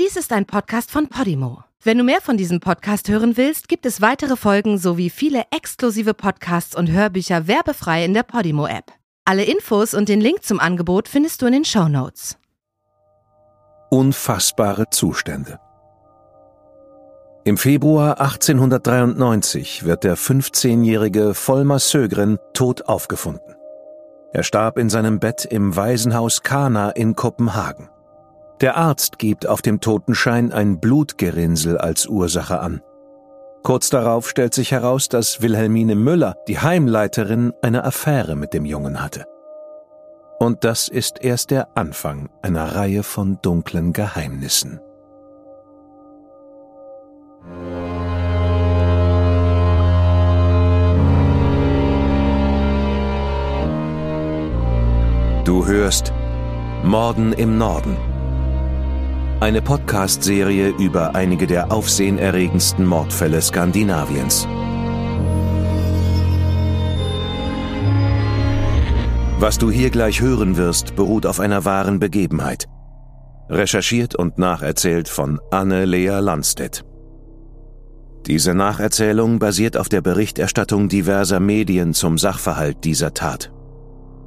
Dies ist ein Podcast von Podimo. Wenn du mehr von diesem Podcast hören willst, gibt es weitere Folgen sowie viele exklusive Podcasts und Hörbücher werbefrei in der Podimo-App. Alle Infos und den Link zum Angebot findest du in den Show Notes. Unfassbare Zustände. Im Februar 1893 wird der 15-jährige Volmar Sögren tot aufgefunden. Er starb in seinem Bett im Waisenhaus Kana in Kopenhagen. Der Arzt gibt auf dem Totenschein ein Blutgerinnsel als Ursache an. Kurz darauf stellt sich heraus, dass Wilhelmine Müller, die Heimleiterin, eine Affäre mit dem Jungen hatte. Und das ist erst der Anfang einer Reihe von dunklen Geheimnissen. Du hörst Morden im Norden. Eine Podcast-Serie über einige der aufsehenerregendsten Mordfälle Skandinaviens. Was du hier gleich hören wirst, beruht auf einer wahren Begebenheit. Recherchiert und nacherzählt von Anne-Lea Landstedt. Diese Nacherzählung basiert auf der Berichterstattung diverser Medien zum Sachverhalt dieser Tat.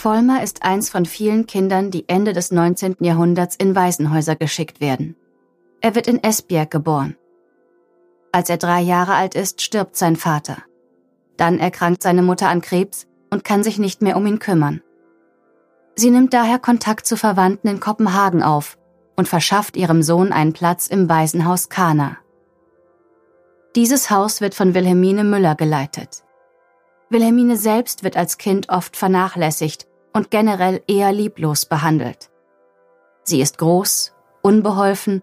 Vollmer ist eins von vielen Kindern, die Ende des 19. Jahrhunderts in Waisenhäuser geschickt werden. Er wird in Esbjerg geboren. Als er drei Jahre alt ist, stirbt sein Vater. Dann erkrankt seine Mutter an Krebs und kann sich nicht mehr um ihn kümmern. Sie nimmt daher Kontakt zu Verwandten in Kopenhagen auf und verschafft ihrem Sohn einen Platz im Waisenhaus Kana. Dieses Haus wird von Wilhelmine Müller geleitet. Wilhelmine selbst wird als Kind oft vernachlässigt und generell eher lieblos behandelt. Sie ist groß, unbeholfen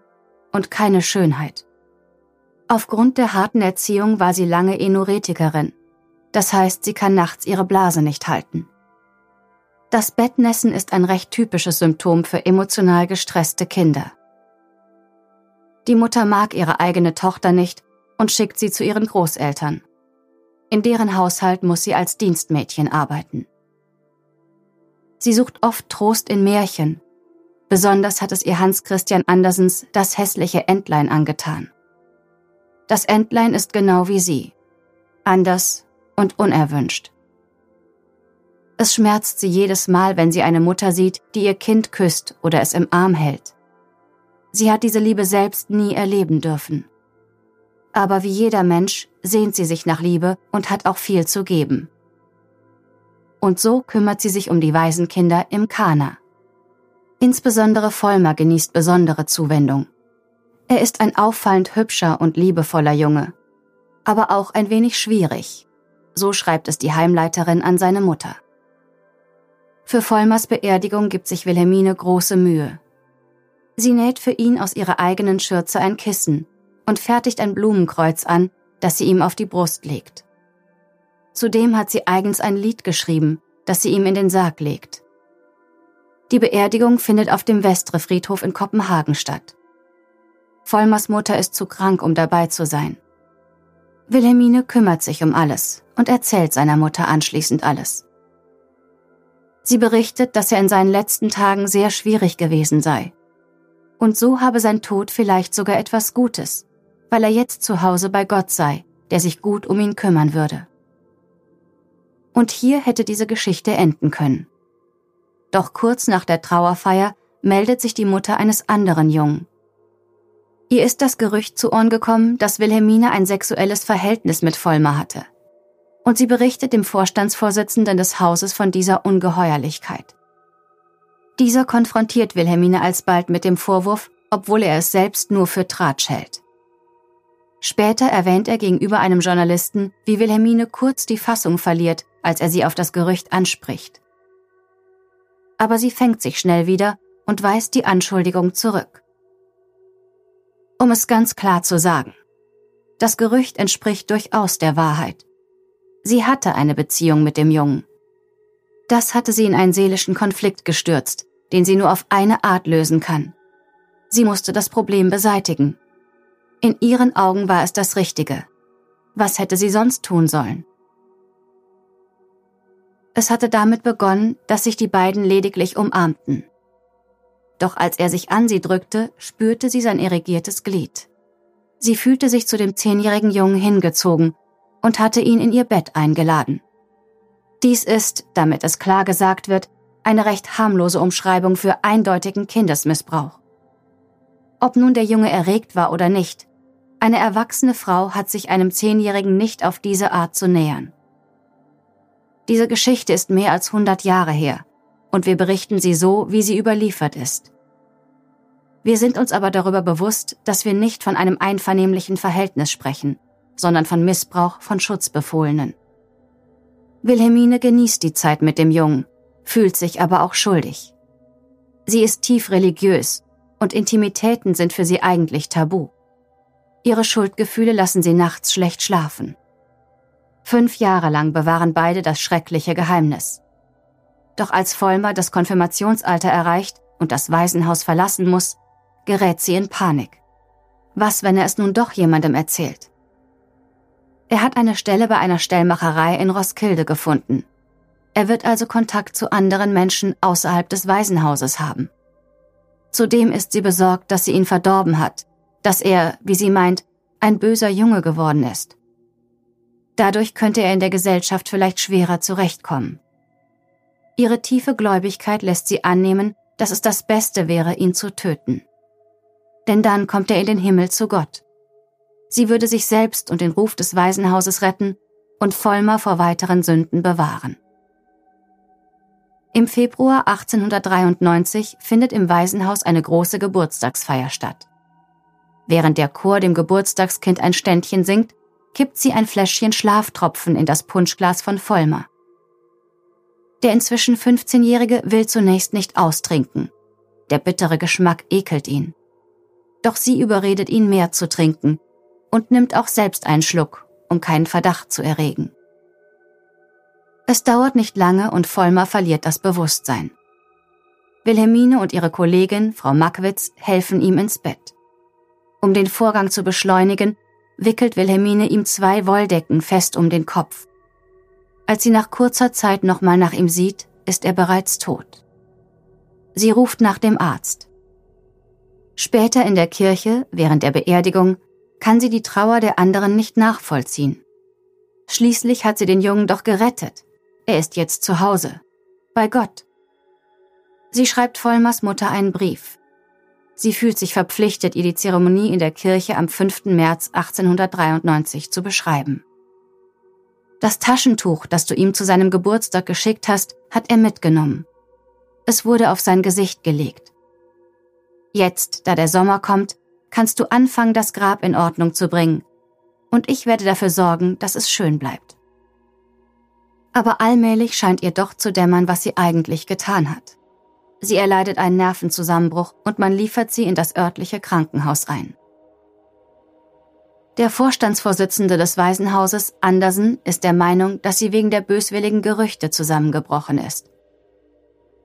und keine Schönheit. Aufgrund der harten Erziehung war sie lange Enoretikerin, das heißt, sie kann nachts ihre Blase nicht halten. Das Bettnässen ist ein recht typisches Symptom für emotional gestresste Kinder. Die Mutter mag ihre eigene Tochter nicht und schickt sie zu ihren Großeltern. In deren Haushalt muss sie als Dienstmädchen arbeiten. Sie sucht oft Trost in Märchen. Besonders hat es ihr Hans Christian Andersens Das hässliche Entlein angetan. Das Entlein ist genau wie sie. Anders und unerwünscht. Es schmerzt sie jedes Mal, wenn sie eine Mutter sieht, die ihr Kind küsst oder es im Arm hält. Sie hat diese Liebe selbst nie erleben dürfen. Aber wie jeder Mensch sehnt sie sich nach Liebe und hat auch viel zu geben und so kümmert sie sich um die Waisenkinder im Kana. Insbesondere Vollmer genießt besondere Zuwendung. Er ist ein auffallend hübscher und liebevoller Junge, aber auch ein wenig schwierig. So schreibt es die Heimleiterin an seine Mutter. Für Vollmers Beerdigung gibt sich Wilhelmine große Mühe. Sie näht für ihn aus ihrer eigenen Schürze ein Kissen und fertigt ein Blumenkreuz an, das sie ihm auf die Brust legt. Zudem hat sie eigens ein Lied geschrieben, das sie ihm in den Sarg legt. Die Beerdigung findet auf dem Vestre Friedhof in Kopenhagen statt. Vollmers Mutter ist zu krank, um dabei zu sein. Wilhelmine kümmert sich um alles und erzählt seiner Mutter anschließend alles. Sie berichtet, dass er in seinen letzten Tagen sehr schwierig gewesen sei. Und so habe sein Tod vielleicht sogar etwas Gutes, weil er jetzt zu Hause bei Gott sei, der sich gut um ihn kümmern würde und hier hätte diese Geschichte enden können. Doch kurz nach der Trauerfeier meldet sich die Mutter eines anderen Jungen. Ihr ist das Gerücht zu Ohren gekommen, dass Wilhelmine ein sexuelles Verhältnis mit Vollmer hatte. Und sie berichtet dem Vorstandsvorsitzenden des Hauses von dieser Ungeheuerlichkeit. Dieser konfrontiert Wilhelmine alsbald mit dem Vorwurf, obwohl er es selbst nur für Tratsch hält. Später erwähnt er gegenüber einem Journalisten, wie Wilhelmine kurz die Fassung verliert, als er sie auf das Gerücht anspricht. Aber sie fängt sich schnell wieder und weist die Anschuldigung zurück. Um es ganz klar zu sagen, das Gerücht entspricht durchaus der Wahrheit. Sie hatte eine Beziehung mit dem Jungen. Das hatte sie in einen seelischen Konflikt gestürzt, den sie nur auf eine Art lösen kann. Sie musste das Problem beseitigen. In ihren Augen war es das Richtige. Was hätte sie sonst tun sollen? Es hatte damit begonnen, dass sich die beiden lediglich umarmten. Doch als er sich an sie drückte, spürte sie sein irrigiertes Glied. Sie fühlte sich zu dem zehnjährigen Jungen hingezogen und hatte ihn in ihr Bett eingeladen. Dies ist, damit es klar gesagt wird, eine recht harmlose Umschreibung für eindeutigen Kindesmissbrauch. Ob nun der Junge erregt war oder nicht, eine erwachsene Frau hat sich einem Zehnjährigen nicht auf diese Art zu nähern. Diese Geschichte ist mehr als 100 Jahre her und wir berichten sie so, wie sie überliefert ist. Wir sind uns aber darüber bewusst, dass wir nicht von einem einvernehmlichen Verhältnis sprechen, sondern von Missbrauch von Schutzbefohlenen. Wilhelmine genießt die Zeit mit dem Jungen, fühlt sich aber auch schuldig. Sie ist tief religiös und Intimitäten sind für sie eigentlich tabu. Ihre Schuldgefühle lassen sie nachts schlecht schlafen. Fünf Jahre lang bewahren beide das schreckliche Geheimnis. Doch als Vollmer das Konfirmationsalter erreicht und das Waisenhaus verlassen muss, gerät sie in Panik. Was, wenn er es nun doch jemandem erzählt? Er hat eine Stelle bei einer Stellmacherei in Roskilde gefunden. Er wird also Kontakt zu anderen Menschen außerhalb des Waisenhauses haben. Zudem ist sie besorgt, dass sie ihn verdorben hat, dass er, wie sie meint, ein böser Junge geworden ist. Dadurch könnte er in der Gesellschaft vielleicht schwerer zurechtkommen. Ihre tiefe Gläubigkeit lässt sie annehmen, dass es das Beste wäre, ihn zu töten. Denn dann kommt er in den Himmel zu Gott. Sie würde sich selbst und den Ruf des Waisenhauses retten und Vollmer vor weiteren Sünden bewahren. Im Februar 1893 findet im Waisenhaus eine große Geburtstagsfeier statt. Während der Chor dem Geburtstagskind ein Ständchen singt, kippt sie ein Fläschchen Schlaftropfen in das Punschglas von Vollmer. Der inzwischen 15-Jährige will zunächst nicht austrinken. Der bittere Geschmack ekelt ihn. Doch sie überredet ihn mehr zu trinken und nimmt auch selbst einen Schluck, um keinen Verdacht zu erregen. Es dauert nicht lange und Vollmer verliert das Bewusstsein. Wilhelmine und ihre Kollegin, Frau Mackwitz, helfen ihm ins Bett. Um den Vorgang zu beschleunigen, wickelt Wilhelmine ihm zwei Wolldecken fest um den Kopf. Als sie nach kurzer Zeit nochmal nach ihm sieht, ist er bereits tot. Sie ruft nach dem Arzt. Später in der Kirche, während der Beerdigung, kann sie die Trauer der anderen nicht nachvollziehen. Schließlich hat sie den Jungen doch gerettet. Er ist jetzt zu Hause. Bei Gott. Sie schreibt Vollmers Mutter einen Brief. Sie fühlt sich verpflichtet, ihr die Zeremonie in der Kirche am 5. März 1893 zu beschreiben. Das Taschentuch, das du ihm zu seinem Geburtstag geschickt hast, hat er mitgenommen. Es wurde auf sein Gesicht gelegt. Jetzt, da der Sommer kommt, kannst du anfangen, das Grab in Ordnung zu bringen. Und ich werde dafür sorgen, dass es schön bleibt. Aber allmählich scheint ihr doch zu dämmern, was sie eigentlich getan hat. Sie erleidet einen Nervenzusammenbruch und man liefert sie in das örtliche Krankenhaus ein. Der Vorstandsvorsitzende des Waisenhauses, Andersen, ist der Meinung, dass sie wegen der böswilligen Gerüchte zusammengebrochen ist.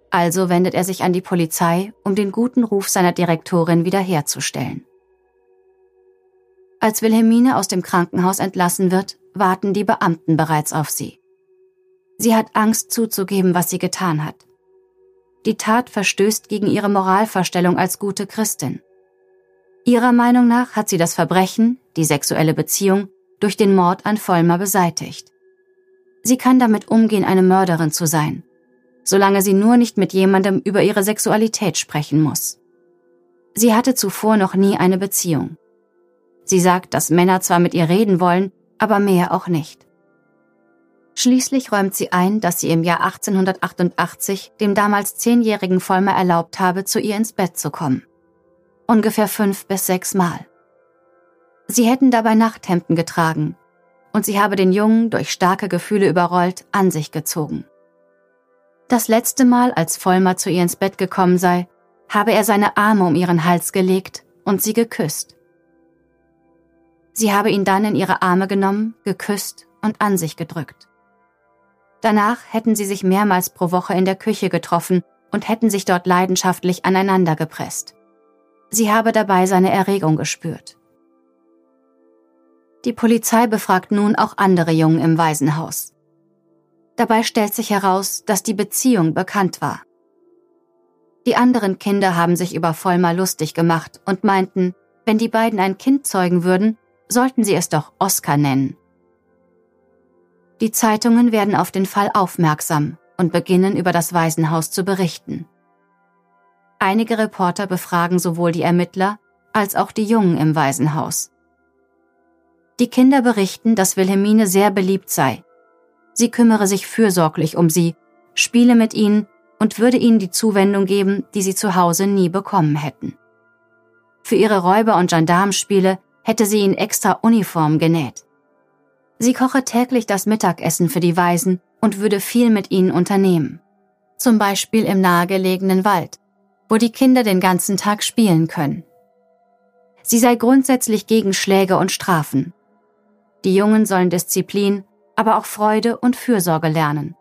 Also wendet er sich an die Polizei, um den guten Ruf seiner Direktorin wiederherzustellen. Als Wilhelmine aus dem Krankenhaus entlassen wird, warten die Beamten bereits auf sie. Sie hat Angst zuzugeben, was sie getan hat. Die Tat verstößt gegen ihre Moralvorstellung als gute Christin. Ihrer Meinung nach hat sie das Verbrechen, die sexuelle Beziehung, durch den Mord an Vollmer beseitigt. Sie kann damit umgehen, eine Mörderin zu sein, solange sie nur nicht mit jemandem über ihre Sexualität sprechen muss. Sie hatte zuvor noch nie eine Beziehung. Sie sagt, dass Männer zwar mit ihr reden wollen, aber mehr auch nicht. Schließlich räumt sie ein, dass sie im Jahr 1888 dem damals zehnjährigen Vollmer erlaubt habe, zu ihr ins Bett zu kommen. Ungefähr fünf bis sechs Mal. Sie hätten dabei Nachthemden getragen und sie habe den Jungen durch starke Gefühle überrollt an sich gezogen. Das letzte Mal, als Vollmer zu ihr ins Bett gekommen sei, habe er seine Arme um ihren Hals gelegt und sie geküsst. Sie habe ihn dann in ihre Arme genommen, geküsst und an sich gedrückt. Danach hätten sie sich mehrmals pro Woche in der Küche getroffen und hätten sich dort leidenschaftlich aneinander gepresst. Sie habe dabei seine Erregung gespürt. Die Polizei befragt nun auch andere Jungen im Waisenhaus. Dabei stellt sich heraus, dass die Beziehung bekannt war. Die anderen Kinder haben sich über Vollmer lustig gemacht und meinten, wenn die beiden ein Kind zeugen würden, sollten sie es doch Oscar nennen. Die Zeitungen werden auf den Fall aufmerksam und beginnen über das Waisenhaus zu berichten. Einige Reporter befragen sowohl die Ermittler als auch die Jungen im Waisenhaus. Die Kinder berichten, dass Wilhelmine sehr beliebt sei. Sie kümmere sich fürsorglich um sie, spiele mit ihnen und würde ihnen die Zuwendung geben, die sie zu Hause nie bekommen hätten. Für ihre Räuber- und Gendarmspiele hätte sie ihnen extra Uniform genäht. Sie koche täglich das Mittagessen für die Waisen und würde viel mit ihnen unternehmen. Zum Beispiel im nahegelegenen Wald, wo die Kinder den ganzen Tag spielen können. Sie sei grundsätzlich gegen Schläge und Strafen. Die Jungen sollen Disziplin, aber auch Freude und Fürsorge lernen.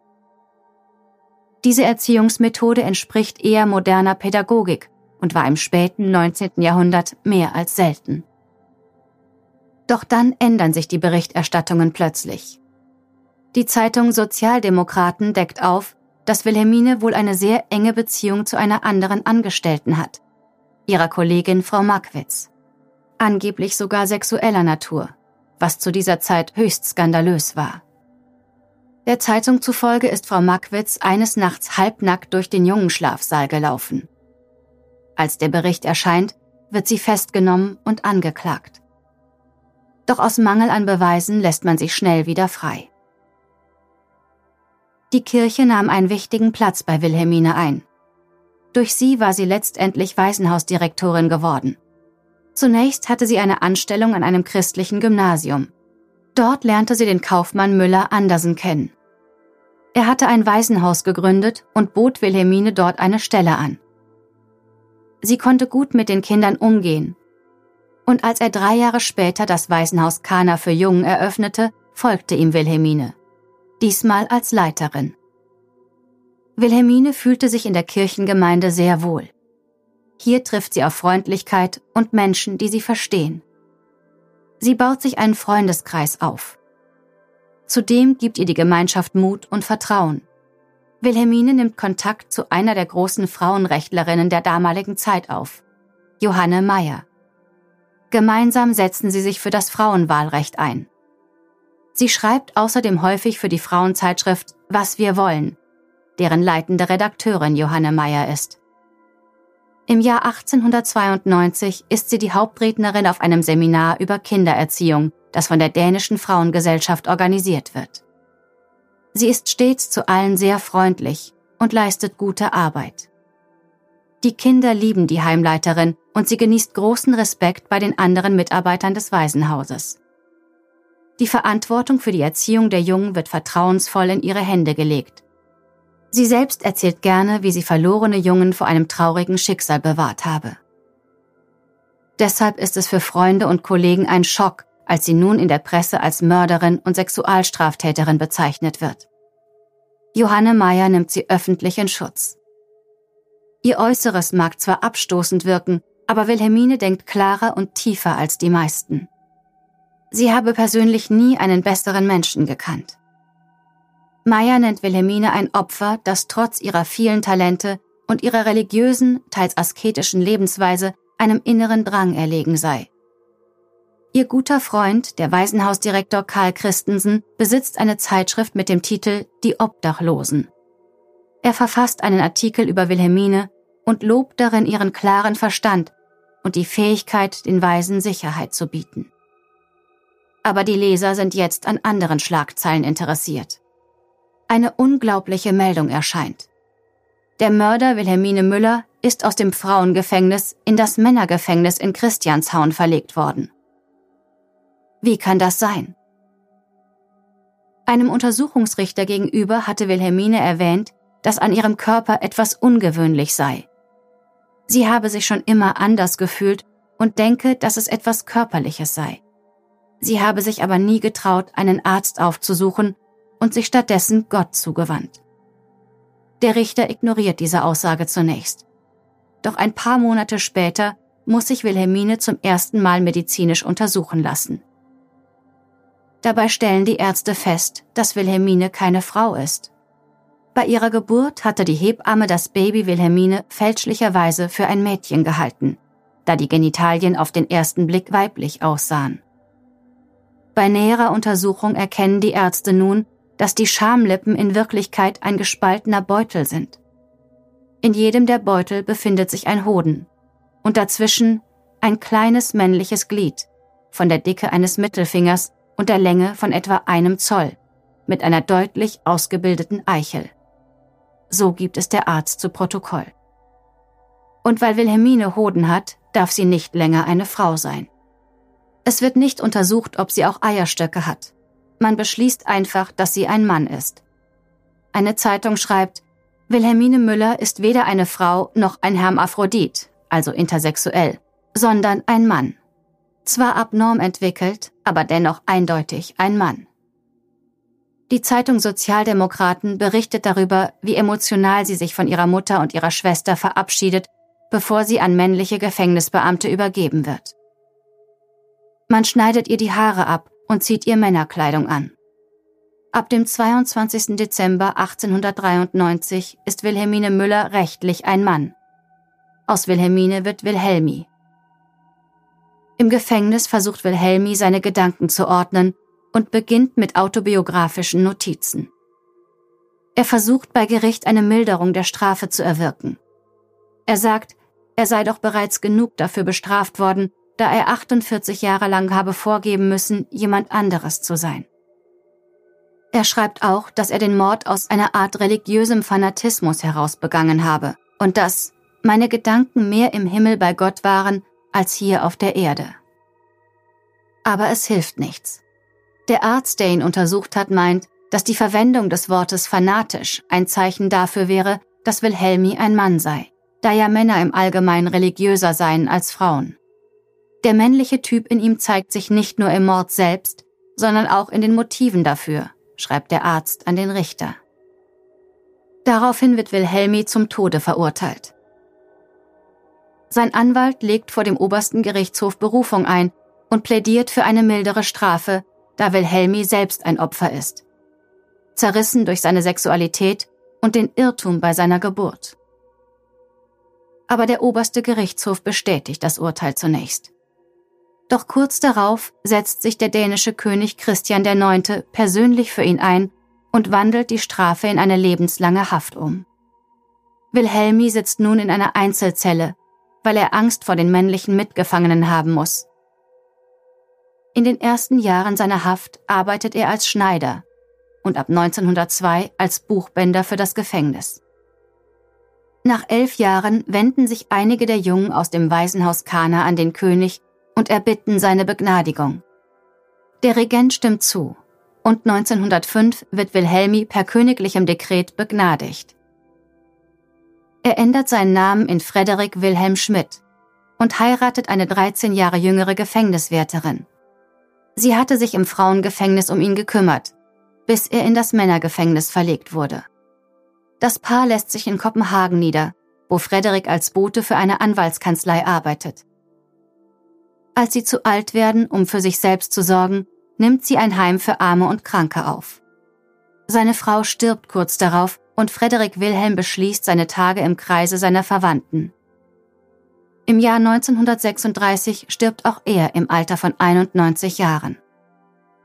Diese Erziehungsmethode entspricht eher moderner Pädagogik und war im späten 19. Jahrhundert mehr als selten. Doch dann ändern sich die Berichterstattungen plötzlich. Die Zeitung Sozialdemokraten deckt auf, dass Wilhelmine wohl eine sehr enge Beziehung zu einer anderen Angestellten hat, ihrer Kollegin Frau Markwitz. Angeblich sogar sexueller Natur, was zu dieser Zeit höchst skandalös war. Der Zeitung zufolge ist Frau Mackwitz eines Nachts halbnackt durch den Jungenschlafsaal gelaufen. Als der Bericht erscheint, wird sie festgenommen und angeklagt. Doch aus Mangel an Beweisen lässt man sich schnell wieder frei. Die Kirche nahm einen wichtigen Platz bei Wilhelmine ein. Durch sie war sie letztendlich Waisenhausdirektorin geworden. Zunächst hatte sie eine Anstellung an einem christlichen Gymnasium. Dort lernte sie den Kaufmann Müller Andersen kennen. Er hatte ein Waisenhaus gegründet und bot Wilhelmine dort eine Stelle an. Sie konnte gut mit den Kindern umgehen. Und als er drei Jahre später das Waisenhaus Kana für Jungen eröffnete, folgte ihm Wilhelmine. Diesmal als Leiterin. Wilhelmine fühlte sich in der Kirchengemeinde sehr wohl. Hier trifft sie auf Freundlichkeit und Menschen, die sie verstehen. Sie baut sich einen Freundeskreis auf. Zudem gibt ihr die Gemeinschaft Mut und Vertrauen. Wilhelmine nimmt Kontakt zu einer der großen Frauenrechtlerinnen der damaligen Zeit auf, Johanne Meyer. Gemeinsam setzen sie sich für das Frauenwahlrecht ein. Sie schreibt außerdem häufig für die Frauenzeitschrift Was wir wollen, deren leitende Redakteurin Johanne Meyer ist. Im Jahr 1892 ist sie die Hauptrednerin auf einem Seminar über Kindererziehung, das von der dänischen Frauengesellschaft organisiert wird. Sie ist stets zu allen sehr freundlich und leistet gute Arbeit. Die Kinder lieben die Heimleiterin und sie genießt großen Respekt bei den anderen Mitarbeitern des Waisenhauses. Die Verantwortung für die Erziehung der Jungen wird vertrauensvoll in ihre Hände gelegt Sie selbst erzählt gerne, wie sie verlorene Jungen vor einem traurigen Schicksal bewahrt habe. Deshalb ist es für Freunde und Kollegen ein Schock, als sie nun in der Presse als Mörderin und Sexualstraftäterin bezeichnet wird. Johanne Meyer nimmt sie öffentlich in Schutz. Ihr Äußeres mag zwar abstoßend wirken, aber Wilhelmine denkt klarer und tiefer als die meisten. Sie habe persönlich nie einen besseren Menschen gekannt. Meyer nennt Wilhelmine ein Opfer, das trotz ihrer vielen Talente und ihrer religiösen, teils asketischen Lebensweise einem inneren Drang erlegen sei. Ihr guter Freund, der Waisenhausdirektor Karl Christensen, besitzt eine Zeitschrift mit dem Titel Die Obdachlosen. Er verfasst einen Artikel über Wilhelmine und lobt darin ihren klaren Verstand und die Fähigkeit, den Weisen Sicherheit zu bieten. Aber die Leser sind jetzt an anderen Schlagzeilen interessiert eine unglaubliche Meldung erscheint. Der Mörder Wilhelmine Müller ist aus dem Frauengefängnis in das Männergefängnis in Christianshaun verlegt worden. Wie kann das sein? Einem Untersuchungsrichter gegenüber hatte Wilhelmine erwähnt, dass an ihrem Körper etwas ungewöhnlich sei. Sie habe sich schon immer anders gefühlt und denke, dass es etwas Körperliches sei. Sie habe sich aber nie getraut, einen Arzt aufzusuchen und sich stattdessen Gott zugewandt. Der Richter ignoriert diese Aussage zunächst. Doch ein paar Monate später muss sich Wilhelmine zum ersten Mal medizinisch untersuchen lassen. Dabei stellen die Ärzte fest, dass Wilhelmine keine Frau ist. Bei ihrer Geburt hatte die Hebamme das Baby Wilhelmine fälschlicherweise für ein Mädchen gehalten, da die Genitalien auf den ersten Blick weiblich aussahen. Bei näherer Untersuchung erkennen die Ärzte nun, dass die Schamlippen in Wirklichkeit ein gespaltener Beutel sind. In jedem der Beutel befindet sich ein Hoden und dazwischen ein kleines männliches Glied von der Dicke eines Mittelfingers und der Länge von etwa einem Zoll mit einer deutlich ausgebildeten Eichel. So gibt es der Arzt zu Protokoll. Und weil Wilhelmine Hoden hat, darf sie nicht länger eine Frau sein. Es wird nicht untersucht, ob sie auch Eierstöcke hat. Man beschließt einfach, dass sie ein Mann ist. Eine Zeitung schreibt, Wilhelmine Müller ist weder eine Frau noch ein Hermaphrodit, also intersexuell, sondern ein Mann. Zwar abnorm entwickelt, aber dennoch eindeutig ein Mann. Die Zeitung Sozialdemokraten berichtet darüber, wie emotional sie sich von ihrer Mutter und ihrer Schwester verabschiedet, bevor sie an männliche Gefängnisbeamte übergeben wird. Man schneidet ihr die Haare ab und zieht ihr Männerkleidung an. Ab dem 22. Dezember 1893 ist Wilhelmine Müller rechtlich ein Mann. Aus Wilhelmine wird Wilhelmi. Im Gefängnis versucht Wilhelmi seine Gedanken zu ordnen und beginnt mit autobiografischen Notizen. Er versucht bei Gericht eine Milderung der Strafe zu erwirken. Er sagt, er sei doch bereits genug dafür bestraft worden, da er 48 Jahre lang habe vorgeben müssen, jemand anderes zu sein. Er schreibt auch, dass er den Mord aus einer Art religiösem Fanatismus heraus begangen habe und dass meine Gedanken mehr im Himmel bei Gott waren als hier auf der Erde. Aber es hilft nichts. Der Arzt, der ihn untersucht hat, meint, dass die Verwendung des Wortes fanatisch ein Zeichen dafür wäre, dass Wilhelmi ein Mann sei, da ja Männer im Allgemeinen religiöser seien als Frauen. Der männliche Typ in ihm zeigt sich nicht nur im Mord selbst, sondern auch in den Motiven dafür, schreibt der Arzt an den Richter. Daraufhin wird Wilhelmi zum Tode verurteilt. Sein Anwalt legt vor dem obersten Gerichtshof Berufung ein und plädiert für eine mildere Strafe, da Wilhelmi selbst ein Opfer ist. Zerrissen durch seine Sexualität und den Irrtum bei seiner Geburt. Aber der oberste Gerichtshof bestätigt das Urteil zunächst. Doch kurz darauf setzt sich der dänische König Christian IX. persönlich für ihn ein und wandelt die Strafe in eine lebenslange Haft um. Wilhelmi sitzt nun in einer Einzelzelle, weil er Angst vor den männlichen Mitgefangenen haben muss. In den ersten Jahren seiner Haft arbeitet er als Schneider und ab 1902 als Buchbänder für das Gefängnis. Nach elf Jahren wenden sich einige der Jungen aus dem Waisenhaus Kana an den König und erbitten seine Begnadigung. Der Regent stimmt zu und 1905 wird Wilhelmi per königlichem Dekret begnadigt. Er ändert seinen Namen in Frederik Wilhelm Schmidt und heiratet eine 13 Jahre jüngere Gefängniswärterin. Sie hatte sich im Frauengefängnis um ihn gekümmert, bis er in das Männergefängnis verlegt wurde. Das Paar lässt sich in Kopenhagen nieder, wo Frederik als Bote für eine Anwaltskanzlei arbeitet. Als sie zu alt werden, um für sich selbst zu sorgen, nimmt sie ein Heim für Arme und Kranke auf. Seine Frau stirbt kurz darauf und Frederik Wilhelm beschließt seine Tage im Kreise seiner Verwandten. Im Jahr 1936 stirbt auch er im Alter von 91 Jahren.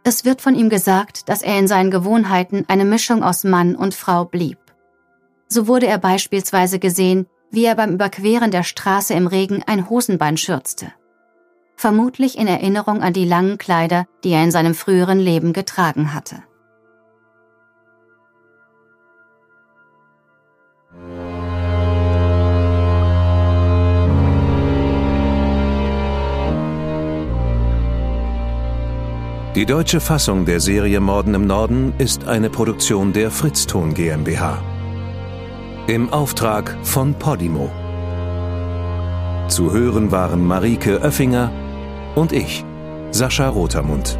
Es wird von ihm gesagt, dass er in seinen Gewohnheiten eine Mischung aus Mann und Frau blieb. So wurde er beispielsweise gesehen, wie er beim Überqueren der Straße im Regen ein Hosenbein schürzte vermutlich in Erinnerung an die langen Kleider, die er in seinem früheren Leben getragen hatte. Die deutsche Fassung der Serie Morden im Norden ist eine Produktion der Fritzton GmbH. Im Auftrag von Podimo. Zu hören waren Marike Oeffinger und ich, Sascha Rotermund.